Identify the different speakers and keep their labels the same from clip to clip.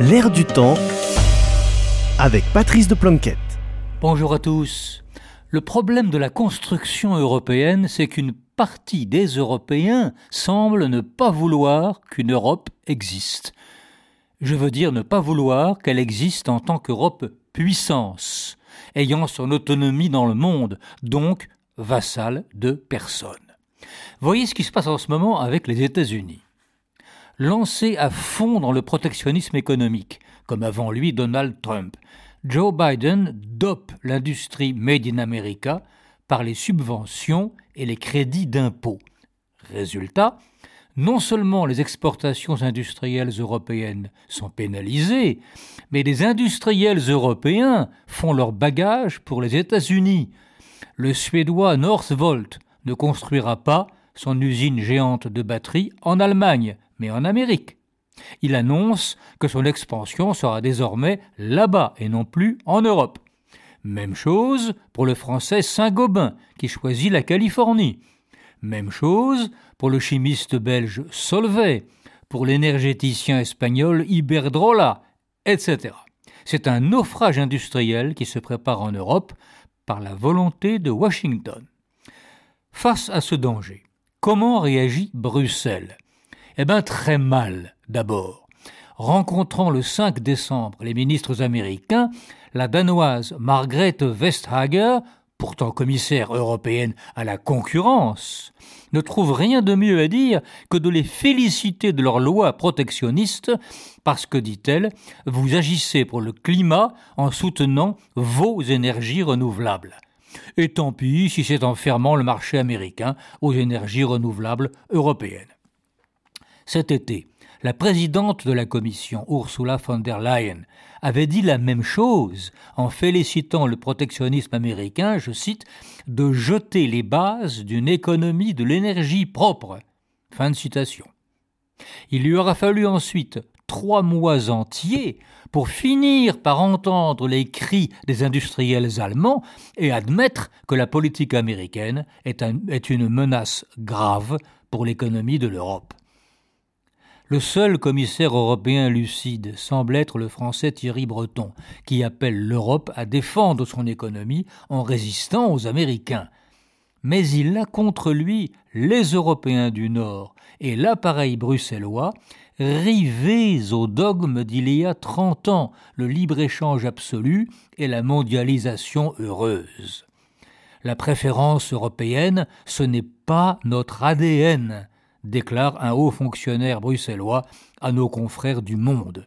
Speaker 1: L'air du temps avec Patrice de Planquette.
Speaker 2: Bonjour à tous. Le problème de la construction européenne, c'est qu'une partie des Européens semble ne pas vouloir qu'une Europe existe. Je veux dire ne pas vouloir qu'elle existe en tant qu'Europe puissance, ayant son autonomie dans le monde, donc vassale de personne. Voyez ce qui se passe en ce moment avec les États-Unis. Lancé à fond dans le protectionnisme économique, comme avant lui Donald Trump, Joe Biden dope l'industrie Made in America par les subventions et les crédits d'impôt. Résultat, non seulement les exportations industrielles européennes sont pénalisées, mais les industriels européens font leur bagage pour les États-Unis. Le Suédois Northvolt ne construira pas son usine géante de batteries en Allemagne, mais en Amérique. Il annonce que son expansion sera désormais là-bas et non plus en Europe. Même chose pour le français Saint-Gobain, qui choisit la Californie. Même chose pour le chimiste belge Solvay, pour l'énergéticien espagnol Iberdrola, etc. C'est un naufrage industriel qui se prépare en Europe par la volonté de Washington. Face à ce danger, comment réagit Bruxelles? Eh bien très mal d'abord. Rencontrant le 5 décembre les ministres américains, la danoise Margrethe Vestager, pourtant commissaire européenne à la concurrence, ne trouve rien de mieux à dire que de les féliciter de leur loi protectionniste parce que, dit-elle, vous agissez pour le climat en soutenant vos énergies renouvelables. Et tant pis si c'est en fermant le marché américain aux énergies renouvelables européennes. Cet été, la présidente de la Commission, Ursula von der Leyen, avait dit la même chose en félicitant le protectionnisme américain, je cite, de jeter les bases d'une économie de l'énergie propre. Fin de citation. Il lui aura fallu ensuite trois mois entiers pour finir par entendre les cris des industriels allemands et admettre que la politique américaine est, une menace grave pour l'économie de l'Europe. Le seul commissaire européen lucide semble être le français Thierry Breton, qui appelle l'Europe à défendre son économie en résistant aux Américains. Mais il a contre lui les Européens du Nord et l'appareil bruxellois, rivés au dogme d'il y a trente ans, le libre-échange absolu et la mondialisation heureuse. La préférence européenne, ce n'est pas notre ADN déclare un haut fonctionnaire bruxellois à nos confrères du Monde.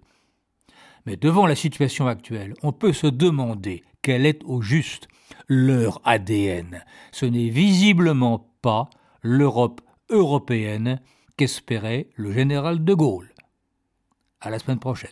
Speaker 2: Mais devant la situation actuelle, on peut se demander quel est au juste leur ADN. Ce n'est visiblement pas l'Europe européenne qu'espérait le général de Gaulle. À la semaine prochaine.